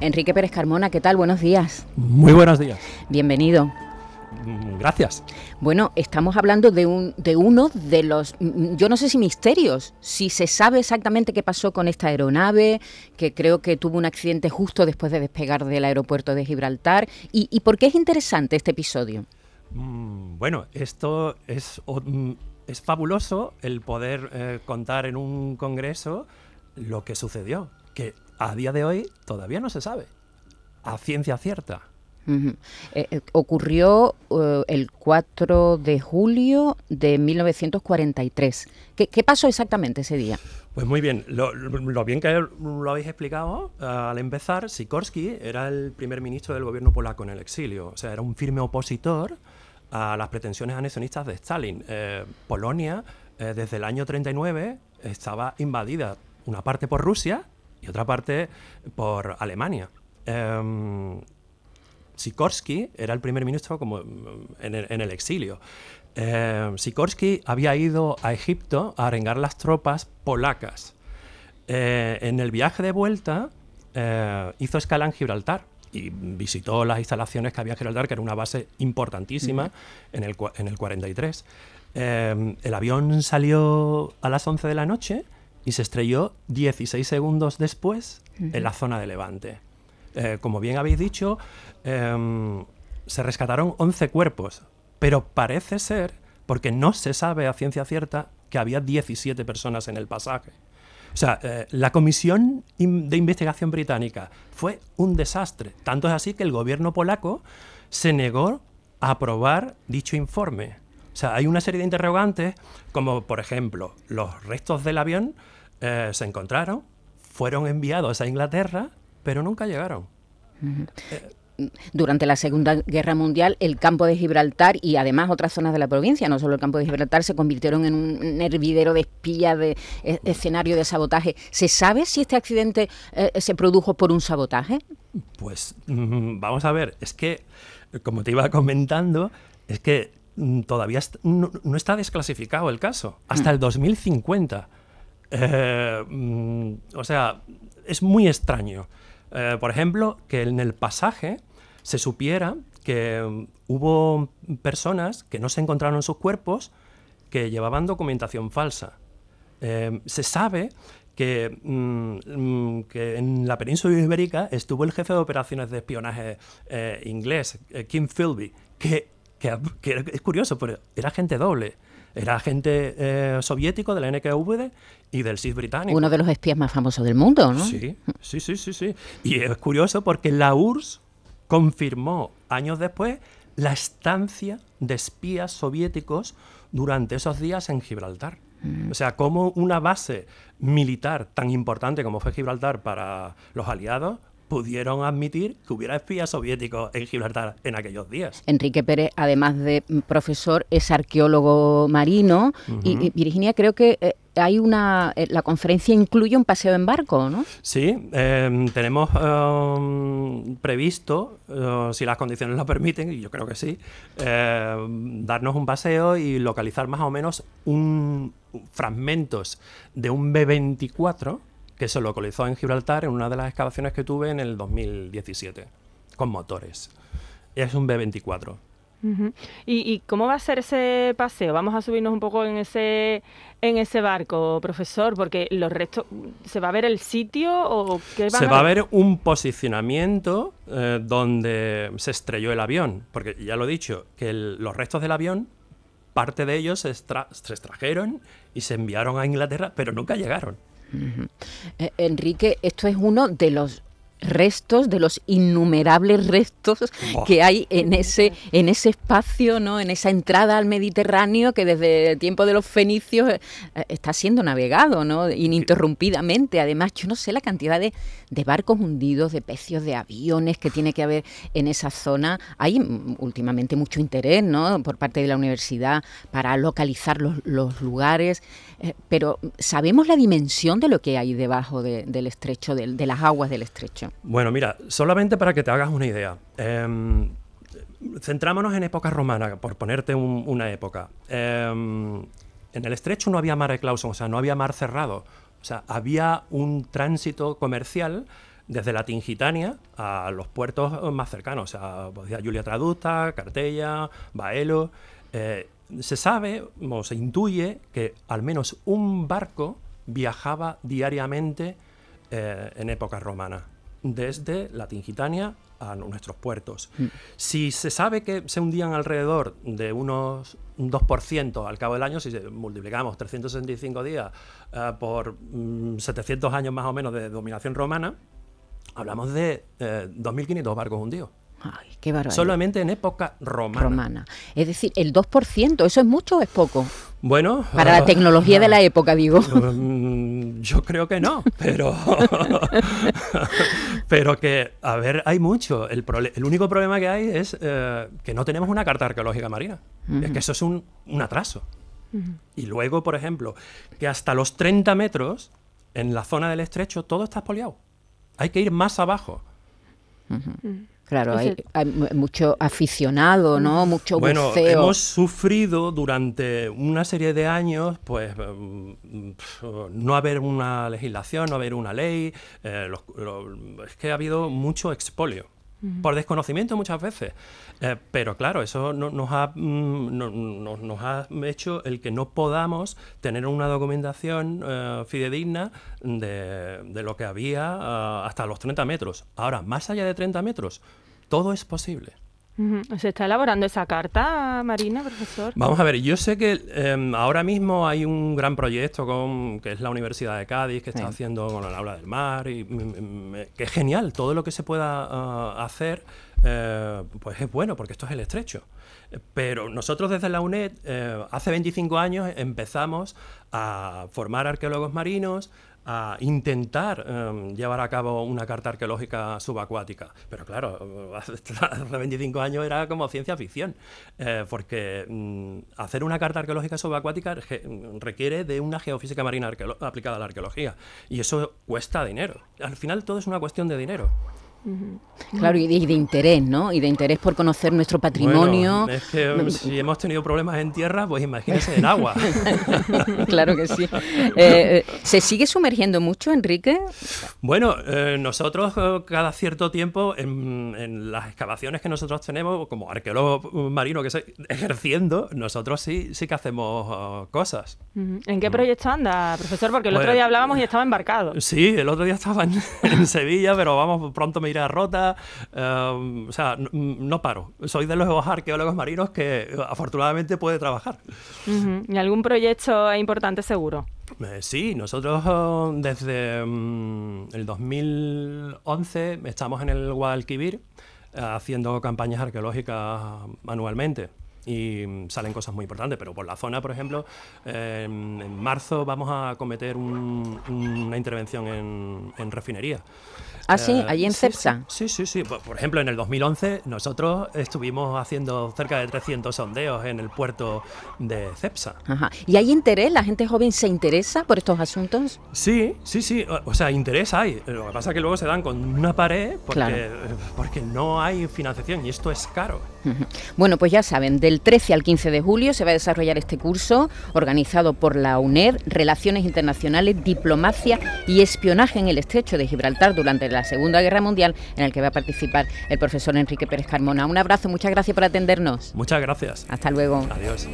Enrique Pérez Carmona, ¿qué tal? Buenos días. Muy buenos días. Bienvenido. Mm, gracias. Bueno, estamos hablando de, un, de uno de los, mm, yo no sé si misterios, si se sabe exactamente qué pasó con esta aeronave, que creo que tuvo un accidente justo después de despegar del aeropuerto de Gibraltar, y, por qué es interesante este episodio. Mm, bueno, esto es, es fabuloso el poder eh, contar en un congreso lo que sucedió, que a día de hoy todavía no se sabe, a ciencia cierta. Eh, eh, ocurrió el 4 de julio de 1943. ¿Qué, pasó exactamente ese día? Pues muy bien, lo, bien que lo habéis explicado, al empezar, Sikorsky era el primer ministro del gobierno polaco en el exilio, o sea, era un firme opositor a las pretensiones anexionistas de Stalin. Polonia, desde el año 39, estaba invadida una parte por Rusia y otra parte por Alemania. Eh, Sikorsky era el primer ministro como en el, exilio. Eh, Sikorsky había ido a Egipto a arengar las tropas polacas. Eh, en el viaje de vuelta eh, hizo escala en Gibraltar y visitó las instalaciones que había en Gibraltar, que era una base importantísima en, el, en el 43. el avión salió a las 11 de la noche y se estrelló 16 segundos después en la zona de Levante. Eh, como bien habéis dicho, em, se rescataron 11 cuerpos, pero parece ser, porque no se sabe a ciencia cierta, que había 17 personas en el pasaje. O sea, eh, la comisión de investigación británica fue un desastre. Tanto es así que el gobierno polaco se negó a aprobar dicho informe. O sea, hay una serie de interrogantes, como por ejemplo, los restos del avión eh, se encontraron, fueron enviados a Inglaterra, pero nunca llegaron. Durante la Segunda Guerra Mundial, el campo de Gibraltar y además otras zonas de la provincia, no solo el campo de Gibraltar, se convirtieron en un hervidero de espías, de e, escenario de sabotaje. ¿Se sabe si este accidente eh, se produjo por un sabotaje? Pues mm, vamos a ver, es que, como te iba comentando, es que mm, todavía no, está desclasificado el caso, hasta mm. el 2050. Eh, mm, o sea, es muy extraño. Eh, por ejemplo, que en el pasaje se supiera que mm, hubo personas que no se encontraron en sus cuerpos que llevaban documentación falsa. Eh, se sabe que, mm, que, en la península ibérica estuvo el jefe de operaciones de espionaje inglés, Kim Philby, que, que, es curioso, pero era gente doble. Era agente eh, soviético de la NKVD y del SIS británico. Uno de los espías más famosos del mundo, ¿no? Sí, sí, sí, sí, sí. Y es curioso porque la URSS confirmó años después la estancia de espías soviéticos durante esos días en Gibraltar. Mm. O sea, como una base militar tan importante como fue Gibraltar para los aliados pudieron admitir que hubiera espías soviéticos en Gibraltar en aquellos días. Enrique Pérez, además de profesor, es arqueólogo marino y, Virginia, creo que eh, hay una eh, la conferencia incluye un paseo en barco, ¿no? Sí, em, tenemos em, previsto, eh, si las condiciones lo permiten, y yo creo que sí, em, darnos un paseo y localizar más o menos un fragmentos de un B-24 que se localizó en Gibraltar en una de las excavaciones que tuve en el 2017, con motores. Es un B-24. ¿Y, cómo va a ser ese paseo? Vamos a subirnos un poco en ese en ese barco, profesor, porque los restos se va a ver el sitio o qué Se va a ver un posicionamiento eh, donde se estrelló el avión, porque ya lo he dicho que los restos del avión parte de ellos se extrajeron y se enviaron a Inglaterra, pero nunca llegaron. Eh, Enrique, esto es uno de los restos, de los innumerables restos que hay en ese, en ese espacio, ¿no? en esa entrada al Mediterráneo que desde el tiempo de los fenicios eh, está siendo navegado ¿no? ininterrumpidamente. Además, yo no sé la cantidad de, barcos hundidos, de pecios de aviones que tiene que haber en esa zona. Hay mm, últimamente mucho interés ¿no? por parte de la universidad para localizar los, lugares, eh, pero ¿sabemos la dimensión de lo que hay debajo del estrecho, de las aguas del estrecho? Bueno, mira, solamente para que te hagas una idea. Em, centrámonos en época romana, por ponerte una época. Em, en el estrecho no había mare clausum, o sea, no había mar cerrado. O sea, había un tránsito comercial desde la Tingitania a los puertos más cercanos, o sea, pues, Julia Traducta, Cartella, Baelo. Eh, se sabe o se intuye que al menos un barco viajaba diariamente eh, en época romana, desde la Tingitania a nuestros puertos. Mm. Si se sabe que se hundían alrededor de unos un 2% al cabo del año, si multiplicamos 365 días eh, por 700 mm, años más o menos de dominación romana, hablamos de 2.500 eh, barcos hundidos. Ay, qué barbaridad. Solamente en época romana. romana. Es decir, el 2%, ¿eso es mucho o es poco? Bueno. Para la tecnología de la época, digo. Mm, yo creo que no, pero. pero que, a ver, hay mucho. El, el único problema que hay es eh, que no tenemos una carta arqueológica marina. Es que eso es un, atraso. Y luego, por ejemplo, que hasta los 30 metros, en la zona del estrecho, todo está espoliado. Hay que ir más abajo. Claro, hay, mucho aficionado, ¿no? Mucho bueno, hemos sufrido durante una serie de años, pues, mm, no haber una legislación, no haber una ley. Eh, es que ha habido mucho expolio por desconocimiento muchas veces. Eh, pero claro, eso nos, ha, mm, nos ha hecho el que no podamos tener una documentación eh, fidedigna de, de, lo que había eh, hasta los 30 metros. Ahora, más allá de 30 metros, todo es posible. ¿Se está elaborando esa carta, Marina, profesor? Vamos a ver, yo sé que em, ahora mismo hay un gran proyecto con, que es la Universidad de Cádiz, que está haciendo con el aula del mar, y mm, mm, que es genial, todo lo que se pueda ah, hacer, eh, pues es bueno, porque esto es el estrecho. Pero nosotros desde la UNED, eh, hace 25 años, empezamos a formar arqueólogos marinos, a intentar em, llevar a cabo una carta arqueológica subacuática. Pero claro, hace 25 años era como ciencia ficción, eh, porque mm, hacer una carta arqueológica subacuática requiere de una geofísica marina aplicada a la arqueología, y eso cuesta dinero. Al final todo es una cuestión de dinero. Claro, y de, interés, ¿no? Y de interés por conocer nuestro patrimonio. es que si hemos tenido problemas en tierra, pues imagínese en agua. claro que sí. Eh, eh, ¿Se sigue sumergiendo mucho, Enrique? Bueno, eh, nosotros cada cierto tiempo, en, las excavaciones que nosotros tenemos, como arqueólogo marino que estoy ejerciendo, nosotros sí, sí que hacemos cosas. ¿En qué proyecto anda, profesor? Porque el otro día hablábamos y estaba embarcado. Sí, el otro día estaba en, Sevilla, pero vamos, pronto me rota. Em, o sea, no, paro. Soy de los arqueólogos marinos que eh, afortunadamente puede trabajar. ¿Y algún proyecto importante seguro? Eh, sí, nosotros eh, desde mm, el 2011 estamos en el Guadalquivir haciendo campañas arqueológicas anualmente y mm, salen cosas muy importantes, pero por la zona, por ejemplo, en marzo vamos a cometer una intervención en refinería. Ah, sí, eh, allí en CEPSA. Sí, sí, sí, Por, ejemplo, en el 2011 nosotros estuvimos haciendo cerca de 300 sondeos en el puerto de CEPSA. Ajá. ¿Y hay interés? ¿La gente joven se interesa por estos asuntos? Sí, sí, sí. O sea, interés hay. Lo que pasa es que luego se dan con una pared porque, porque no hay financiación y esto es caro. Bueno, pues ya saben, del 13 al 15 de julio se va a desarrollar este curso organizado por la UNED, Relaciones Internacionales, Diplomacia y Espionaje en el Estrecho de Gibraltar durante la Segunda Guerra Mundial, en el que va a participar el profesor Enrique Pérez Carmona. Un abrazo, muchas gracias por atendernos. Muchas gracias. Hasta luego. Adiós.